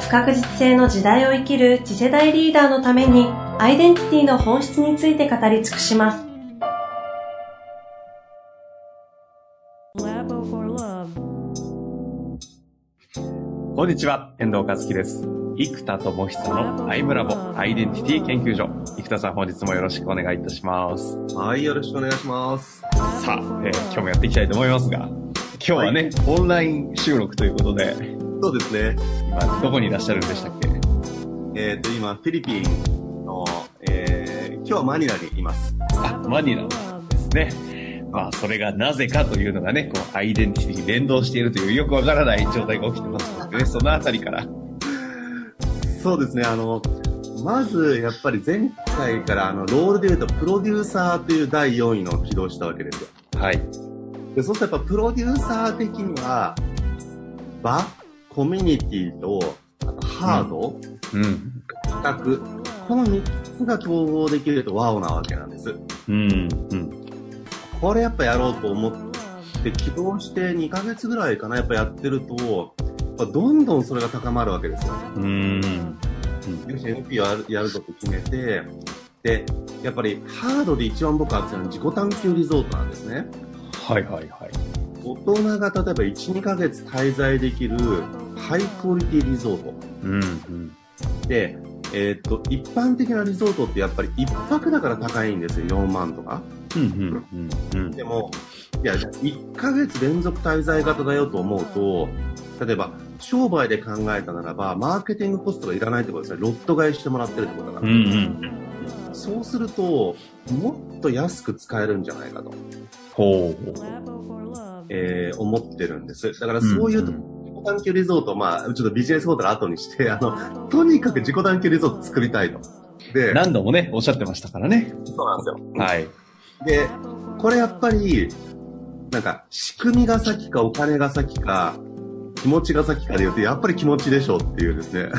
不確実性の時代を生きる次世代リーダーのためにアイデンティティの本質について語り尽くします。こんにちは、遠藤和樹です。生田智久のアイムラボアイデンティティ研究所。生田さん本日もよろしくお願いいたします。はい、よろしくお願いします。さあ、えー、今日もやっていきたいと思いますが、今日はね、はい、オンライン収録ということで、そうですね。今、どこにいらっしゃるんでしたっけ？えっ、ー、と、今、フィリピンの、えー、今日はマニラにいます。あ、マニラですね。まあ、それがなぜかというのがね、こう、アイデンティティに連動しているというよくわからない状態が起きてますのでね、そのあたりから。そうですね、あの、まず、やっぱり前回から、あの、ロールで言うと、プロデューサーという第4位のを起動したわけですよ。はい。で、そうするとやっぱ、プロデューサー的には、場コミュニティと、あとハード、うん、企画、この3つが統合できるとワオなわけなんです。うん、うん。これやっぱやろうと思って起動して2ヶ月ぐらいかな、やっぱやってると、どんどんそれが高まるわけですよ。うん。よし、NP をやるぞと決めて、で、やっぱりハードで一番僕は熱いのは自己探求リゾートなんですね。はいはいはい。大人が例えば1、2ヶ月滞在できるハイクオリティリゾート。うんうん、で、えー、っと、一般的なリゾートってやっぱり1泊だから高いんですよ、4万とか。うんうんうん、でも、いや、1ヶ月連続滞在型だよと思うと、例えば、商売で考えたならば、マーケティングコストがいらないってことですね。ロット買いしてもらってるってことだから。うんうん、そうすると、もっと安く使えるんじゃないかと。ほう。えー、思ってるんです。だからそういう、自己探求リゾート、まあ、ちょっとビジネスホテル後にして、あの、とにかく自己探求リゾート作りたいと。で、何度もね、おっしゃってましたからね。そうなんですよ。はい。で、これやっぱり、なんか、仕組みが先かお金が先か、気持ちが先かで言うと、やっぱり気持ちでしょうっていうですね。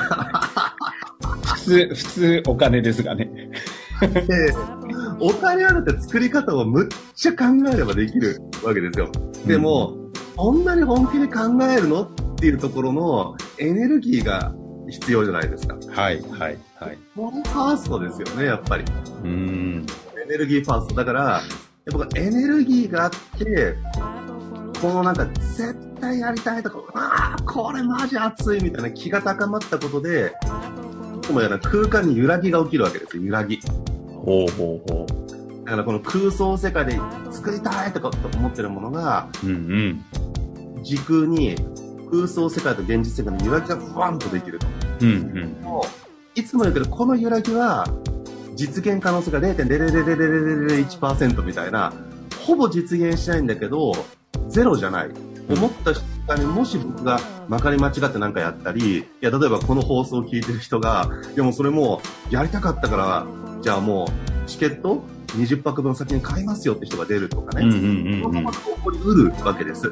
普通、普通お金ですがね。で、お金あるって作り方をむっちゃ考えればできるわけですよ。でも、こ、んなに本気で考えるの？っていうところのエネルギーが必要じゃないですか。はい、はい、はい。このファーストですよね、やっぱり。うん。エネルギーファースト。だから、やっぱエネルギーがあって、このなんか絶対やりたいとか、ああ、これマジ熱いみたいな気が高まったことで、もやら空間に揺らぎが起きるわけですよ、揺らぎ。ほうほうほう。だからこの空想世界で作りたいとかと思ってるものが、うんうん、時空に空想世界と現実世界の揺らぎがふわんとできると。うんうん、いつも言うけど、この揺らぎは実現可能性が0.00001%みたいな、ほぼ実現しないんだけど、ゼロじゃない。思った瞬間にもし僕がまかり間違って何かやったり、いや、例えばこの放送を聞いてる人が、いやもうそれもやりたかったから、じゃあもうチケット20泊分先に買いますよって人が出るとかね。うんうんうんうん、起こりうるわけです。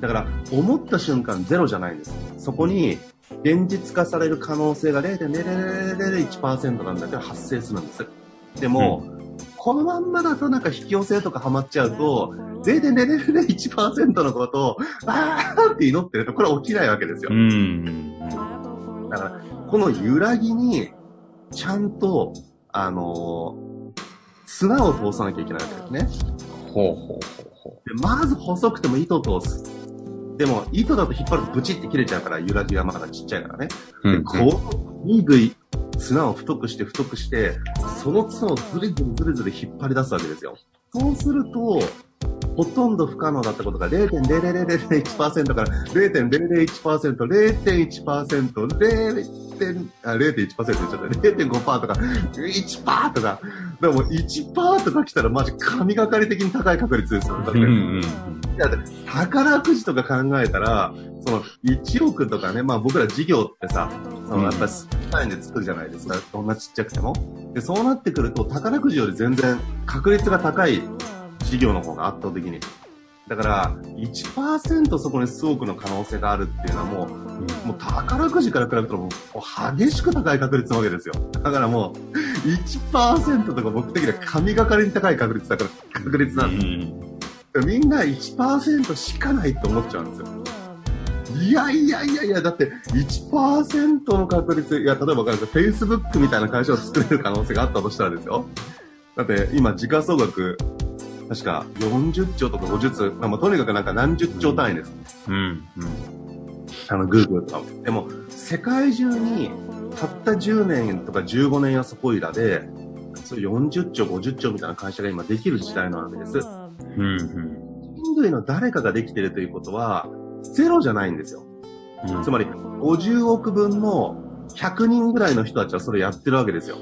だから、思った瞬間ゼロじゃないんです。そこに、現実化される可能性が0.0001%なんだけど発生するんです。でも、うん、このまんまだとなんか引き寄せとかハマっちゃうと、0.0001%のことを、あーって祈ってると、これ起きないわけですよ。うん。だから、この揺らぎに、ちゃんと、あのー、砂を通さなきゃいけないわけですね。ほうほうほうほう。で、まず細くても糸通す。でも、糸だと引っ張るとブチって切れちゃうから、揺らぎがまだちっちゃいからね。で、こう、ぐいぐい綱を太くして太くして、その綱をずるずるずるずる引っ張り出すわけですよ。そうすると、ほとんど不可能だったことが0.0001%から0.001%、0.1%、0 0.1%あ0.1%言っちゃった。0.5%とか、1%とか、でも1%とか来たらマジ神がかり的に高い確率ですよ。だって、うんうん宝くじとか考えたら、その1億とかね、まあ僕ら事業ってさ、そのやっぱり単位で作るじゃないですか。どんなちっちゃくても。で、そうなってくると宝くじより全然確率が高い事業の方が圧倒的に。だから、1%そこに数億の可能性があるっていうのはもう、もう宝くじから比べたらもう激しく高い確率なわけですよ。だからもう、1%とか僕的には神がかりに高い確率だから、確率なんですみんな1%しかないと思っちゃうんですよ。いやいやいやいや、だって1%の確率、いや、例えばわかるんですよ。Facebook みたいな会社を作れる可能性があったとしたらですよ。だって今、時価総額、確か40兆とか50兆、まあ、とにかくなんか何十兆単位です。うん。うん。あの、Google とかも。でも、世界中に、たった10年とか15年やそこいらで、そういう40兆、50兆みたいな会社が今できる時代なわけです。うん。うん。人類の誰かができてるということは、ゼロじゃないんですよ。うんつまり、50億分の100人ぐらいの人たちはそれやってるわけですよ。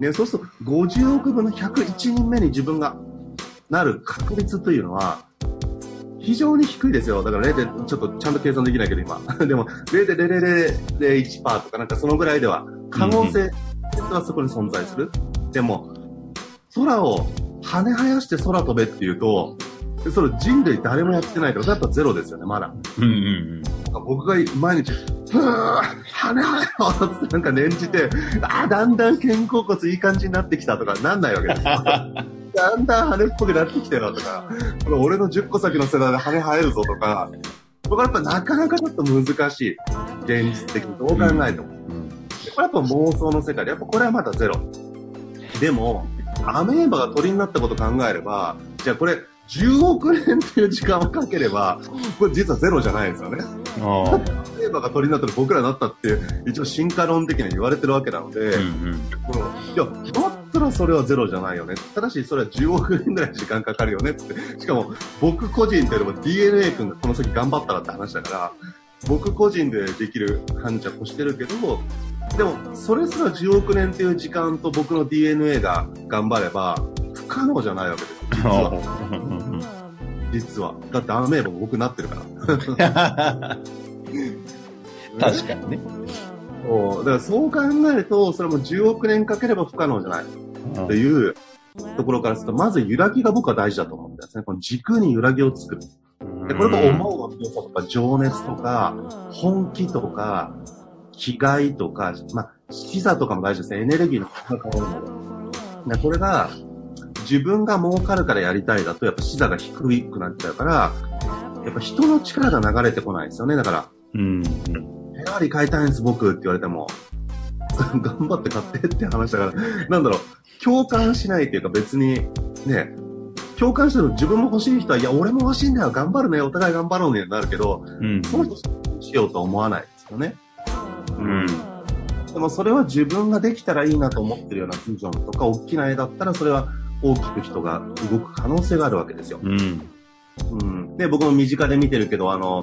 ね、そうすると、50億分の101人目に自分がなる確率というのは、非常に低いですよ。だから 0. 点ちょっとちゃんと計算できないけど今。でも、0.0001%とかなんかそのぐらいでは、可能性はそこに存在する。でも、空を跳ね生やして空飛べっていうと、それ人類誰もやってないから、やっぱゼロですよね、まだ。うん。うん。僕が毎日、ふぅ、羽生えろってなんか念じて、あーだんだん肩甲骨いい感じになってきたとかなんないわけですよ。だんだん羽っぽくなってきてるとか、これ俺の10個先の世代で羽生えるぞとか、僕はやっぱなかなかちょっと難しい。現実的にどう考えても。うん。これやっぱ妄想の世界で、やっぱこれはまだゼロ。でも、アメーバが鳥になったことを考えれば、じゃあこれ、10億年っていう時間をかければ、これ実はゼロじゃないんですよね。ああ。テーマが鳥になったら僕らになったって、一応進化論的には言われてるわけなので、うん。このいや、だたらそれはゼロじゃないよね。ただし、それは10億年ぐらい時間かかるよねって。しかも、僕個人というよりも DNA 君がこの先頑張ったらって話だから、僕個人でできる感着をしてるけど、でも、それすら10億年っていう時間と僕の DNA が頑張れば、不可能じゃないわけです。実は。実は。だってアメーバも僕なってるから。確かにね。そうだからそう考えると、それも10億年かければ不可能じゃないというところからすると、まず揺らぎが僕は大事だと思うんですね。この軸に揺らぎを作る。でこれが思うの強さとか情熱とか、本気とか、気概とか、まあ、視座とかも大事ですね。エネルギーの変わるもの。でこれが、自分が儲かるからやりたいだと、やっぱ視座が低くなっちゃうから、やっぱ人の力が流れてこないですよね。だから、うん。フェラーリ買いたいんです、僕って言われても、頑張って買ってって話だから、なんだろう、共感しないっていうか別に、ね、共感してる自分も欲しい人は、いや、俺も欲しいんだよ、頑張るね、お互い頑張ろうね、なるけど、うん。その人しようとは思わないですよね。うん。でもそれは自分ができたらいいなと思ってるようなビジョンとか、大きな絵だったら、それは大きく人が動く可能性があるわけですよ。うん。うん。で、僕も身近で見てるけど、あの、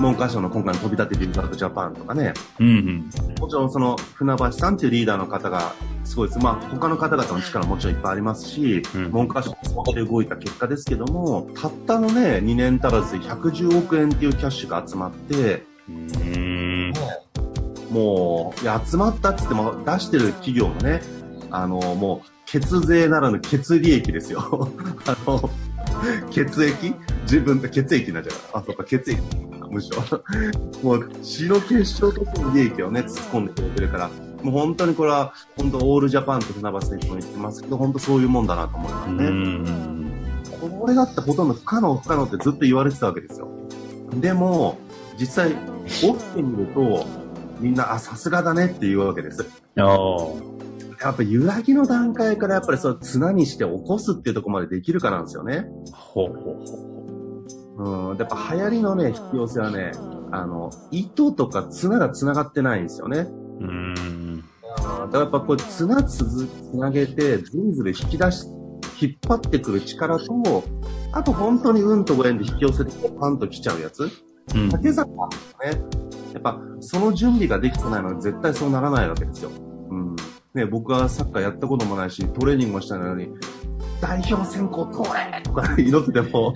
文科省の今回の飛び立てビルダートジャパンとかね、うん。もちろんその船橋さんっていうリーダーの方がすごいです。まあ他の方々の力ももちろんいっぱいありますし、うん文科省もそこで動いた結果ですけども、たったのね、2年足らずで110億円っていうキャッシュが集まって、うん。もう、いや、集まったって言っても出してる企業もね、あの、もう、血税ならぬ血利益ですよ。あの、血液？自分で血液になっちゃうから。あ、そっか、血液。むしろ。もう、血の結晶としての利益をね、突っ込んでくれてるから、もう本当にこれは、本当オールジャパンと船橋選手も言ってますけど、本当そういうもんだなと思いますうね。ん。これだってほとんど不可能不可能ってずっと言われてたわけですよ。でも、実際、起きてみると、みんな、あ、さすがだねって言うわけです。ああ。やっぱ揺らぎの段階からやっぱりそう綱にして起こすっていうところまでできるかなんですよね。ほうほうほうん。やっぱ流行りのね、引き寄せはね、あの、糸とか綱が繋がってないんですよね。う。うん。だからやっぱこれ綱つづ、つなげて、ズルズル引き出し、引っ張ってくる力と、あと本当に運とご縁で引き寄せてパンと来ちゃうやつ。うん、竹坂はね、やっぱその準備ができてないので絶対そうならないわけですよ。うん。ね、僕はサッカーやったこともないし、トレーニングもしたのに、代表選考通れとか 祈ってても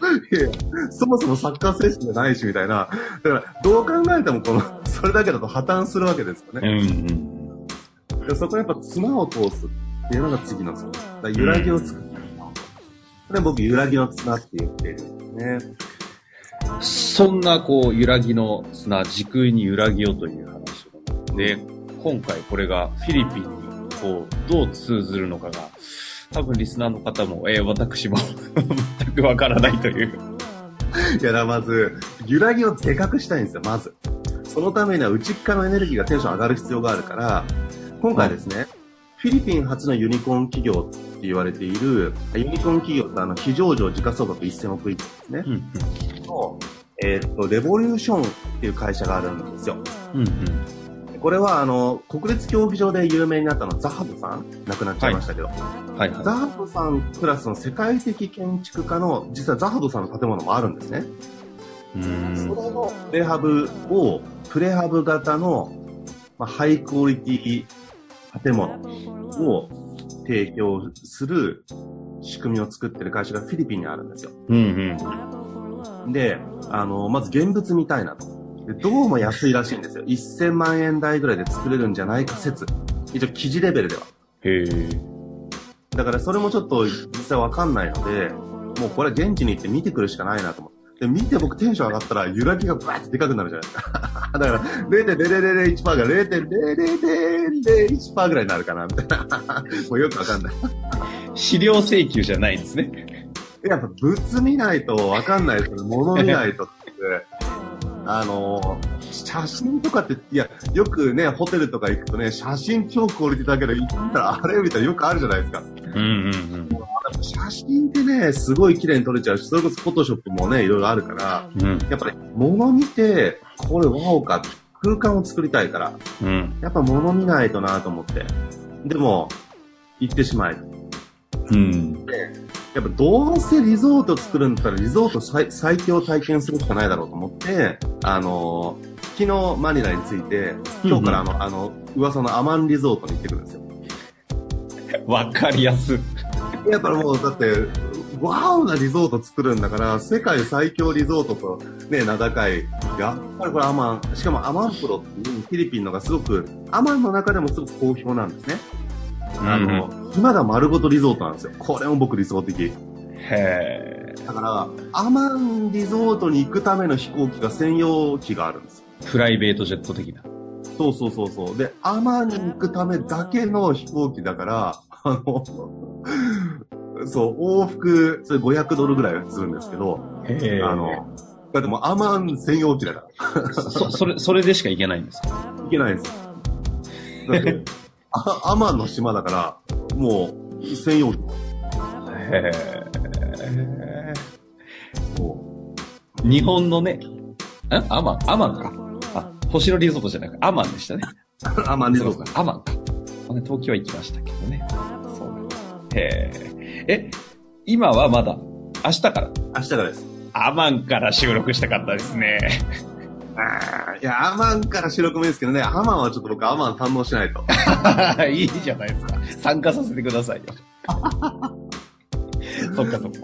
いやそもそもサッカー選手じゃないしみたいな。だから、どう考えてもこの、それだけだと破綻するわけですよね。うん、うん、そこはやっぱ綱を通すっていうのが次の綱。だ揺らぎを作る。これ僕、揺らぎの綱って言ってるんですね。そんな、こう、揺らぎの綱、時空に揺らぎをという話で、今回これがフィリピンに、こう、どう通ずるのかが、多分リスナーの方も、えー、私も 全くわからないという。いや、まず、揺らぎをでかくしたいんですよ、まず。そのためには内側のエネルギーがテンション上がる必要があるから、今回ですね、フィリピン初のユニコーン企業って言われている、ユニコーン企業ってあの、非上場時価総額1000億円ですね。うんうん、の、えー、っと、レボリューションっていう会社があるんですよ。うんうん。これはあの国立競技場で有名になったのザハブさん。亡くなっちゃいましたけど、はい。はい、ザハブさんクラスの世界的建築家の実はザハブさんの建物もあるんですね。うん。それのプレハブをプレハブ型の、まあ、ハイクオリティ建物を提供する仕組みを作ってる会社がフィリピンにあるんですよ。うんうん、で、あの、まず現物みたいなと。でどうも安いらしいんですよ。1000万円台ぐらいで作れるんじゃないか説。一応記事レベルでは。へだからそれもちょっと実際わかんないので、もうこれ現地に行って見てくるしかないなと思って。で、見て僕テンション上がったら揺らぎがバーってでかくなるじゃないですか。だから0.0001%が0.0001%ぐらいになるかな、みたいな。もうよくわかんない。資料請求じゃないんですね。やっぱ物見ないとわかんないですよね。物見ないとって。あの写真とかって、いや、よくね、ホテルとか行くとね、写真超クオリティだけど、行ったらあれみたいなよくあるじゃないですか。うんうんうん。写真ってね、すごい綺麗に撮れちゃうし、それこそフォトショップもね、いろいろあるから、うん、やっぱり物見て、これワオか、空間を作りたいから、うん、やっぱ物見ないとなと思って。でも、行ってしまえ。うん。で、やっぱどうせリゾート作るんだったらリゾート最最強体験するしかないだろうと思って、あのー、昨日マニラに着いて、今日からあの、うん、あの、噂のアマンリゾートに行ってくるんですよ。わかりやす。やっぱもう、だって、ワオなリゾート作るんだから、世界最強リゾートとね、名高い。やっぱりこれアマン、しかもアマンプロっていうフィリピンのがすごく、アマンの中でもすごく好評なんですね。あの、うん、今が丸ごとリゾートなんですよ。これも僕理想的。へえ。だから、アマンリゾートに行くための飛行機が専用機があるんですプライベートジェット的な。そうそうそうそう。で、アマンに行くためだけの飛行機だから、あの、そう、往復、それ500ドルぐらいするんですけど、へあの、だってもうアマン専用機だから。そ、それ、それでしか行けないんですか？行けないんですよ。だってあアマンの島だから、もう、専用機。へえ。日本のね、んアマン、アマンか。あ、星野リゾートじゃなくアマンでしたね。アマンリゾート。アマンか。東京は行きましたけどね。そうなんです。へえ。え、今はまだ、明日から？明日からです。アマンから収録したかったですね。いや、アマンから収録もいいですけどね、アマンはちょっと僕アマン堪能しないと。いいじゃないですか。参加させてくださいよ。そっかそっか。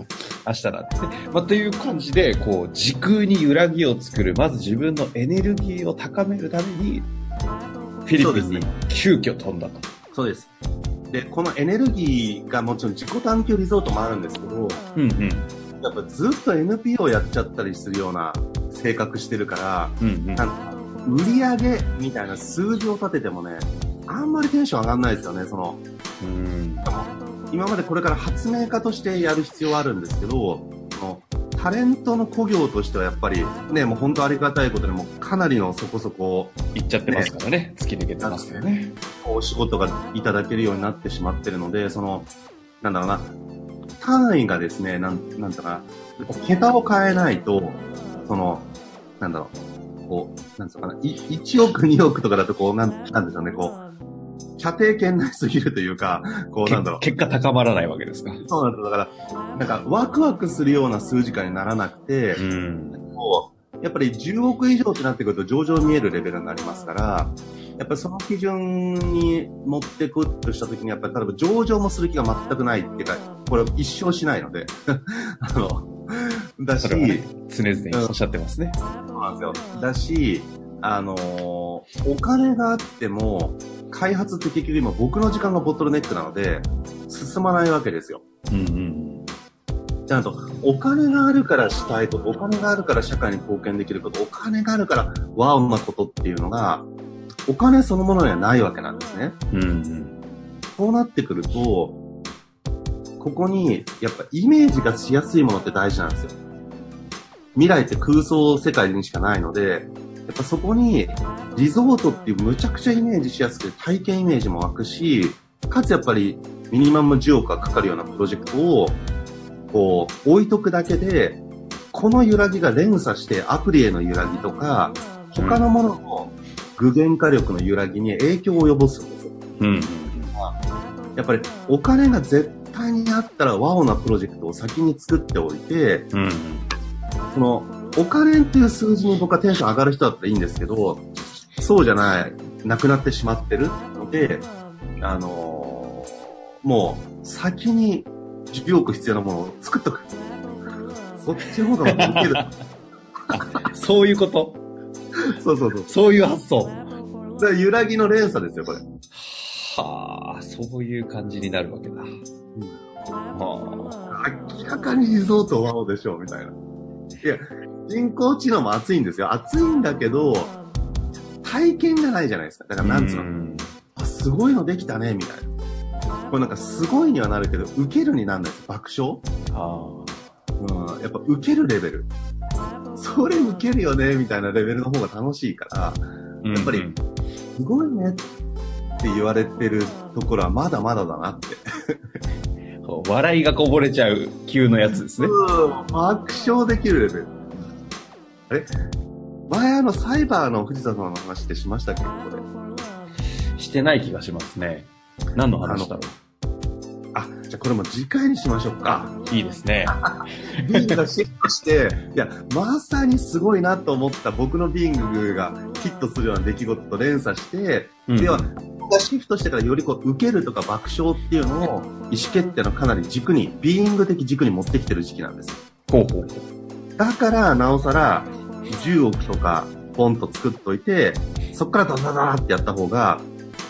明日だって。まあ、という感じで、こう、時空に揺らぎを作る、まず自分のエネルギーを高めるために、フィリピンに急遽飛んだと。そうです。で、このエネルギーがもちろん自己探求リゾートもあるんですけど、うんうん。やっぱずっと NPO やっちゃったりするような性格してるから、うんうん、なんか売り上げみたいな数字を立ててもね、あんまりテンション上がんないですよね、その。うん今までこれから発明家としてやる必要はあるんですけど、のタレントの故業としてはやっぱりね、もう本当ありがたいことでもかなりのそこそこ、いっちゃってますからね、ね突き抜けてますよね。お仕事がいただけるようになってしまってるので、その、なんだろうな、単位がですね、なん、なんだかな、桁を変えないと、その、なんだろう、こう、なんですかね、1億、2億とかだと、こう、なん、なんでしょうね、こう、射程圏内すぎるというか、こう、なんだろう。結果高まらないわけですか？そうなんですだから、なんか、ワクワクするような数字化にならなくて、うん、こう、やっぱり10億以上ってなってくると上場見えるレベルになりますから、やっぱりその基準に持ってくとしたときに、やっぱり例えば上場もする気が全くないっていうか、これ一生しないので、あの、だし、ね、常々おっしゃってますね。そうなんですよ。だし、あのお金があっても、開発って結局今僕の時間がボトルネックなので、進まないわけですよ。うんうん。ちゃんと、お金があるからしたいこと、お金があるから社会に貢献できること、お金があるからワオなことっていうのが、お金そのものにはないわけなんですね。うん、うん。そうなってくると、ここに、やっぱイメージがしやすいものって大事なんですよ。未来って空想世界にしかないので、やっぱそこに、リゾートっていうむちゃくちゃイメージしやすくて、体験イメージも湧くし、かつやっぱりミニマム10億がかかるようなプロジェクトを、こう、置いとくだけで、この揺らぎが連鎖してアプリへの揺らぎとか、他のものの具現化力の揺らぎに影響を及ぼすんですよ。うん。やっぱりお金が絶対にあったらワオなプロジェクトを先に作っておいて、うん、そのお金っていう数字に僕はテンション上がる人だったらいいんですけど、そうじゃない、なくなってしまってるので、あのー、もう先に10億必要なものを作っとく。そっちの方が受ける。そういうこと？そうそうそう。そういう発想。揺らぎの連鎖ですよ、これ。はあ、そういう感じになるわけだ。うん、はあ、明らかにリゾートワオでしょ、みたいな。いや、人工知能も熱いんですよ。熱いんだけど、体験がないじゃないですか。だからなんつうの？うあ、すごいのできたね、みたいな。これなんかすごいにはなるけど、受けるになんないです。爆笑？あうん、やっぱ受けるレベル。それ受けるよね、みたいなレベルの方が楽しいから、やっぱり、すごいねって言われてるところはまだまだだなって。笑いがこぼれちゃう級のやつですね。うん、爆笑できるレベル。あれ？前あのサイバーの藤田さんの話ってしましたっけ？ここで。してない気がしますね。何の話だろう？あ、じゃあこれも次回にしましょうか。いいですね。ビングがシフトして、いや、まさにすごいなと思った僕のビングがヒットするような出来事と連鎖して、うん、では、がシフトしてからよりこう受けるとか爆笑っていうのを意思決定のかなり軸に、ビーイング的軸に持ってきてる時期なんです。ほうほうほう。だから、なおさら、10億とか、ポンと作っといて、そっからダダダってやった方が、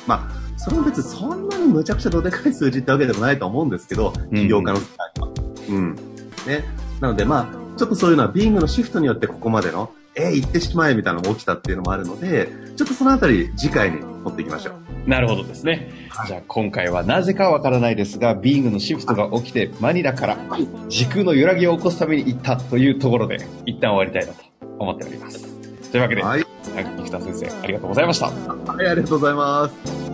まあ、それも別にそんなにむちゃくちゃどでかい数字ってわけでもないと思うんですけど、起業家の世界は。うん、うん。ね。なので、まあ、ちょっとそういうのは、ビーングのシフトによってここまでの、えー、行ってしまえみたいなのが起きたっていうのもあるので、ちょっとそのあたり、次回に持っていきましょう。なるほどですね。じゃあ今回はなぜかわからないですが、ビーングのシフトが起きてマニラから時空の揺らぎを起こすために行ったというところで、一旦終わりたいなと思っております。というわけで、はい、生田先生、ありがとうございました。はい、ありがとうございます。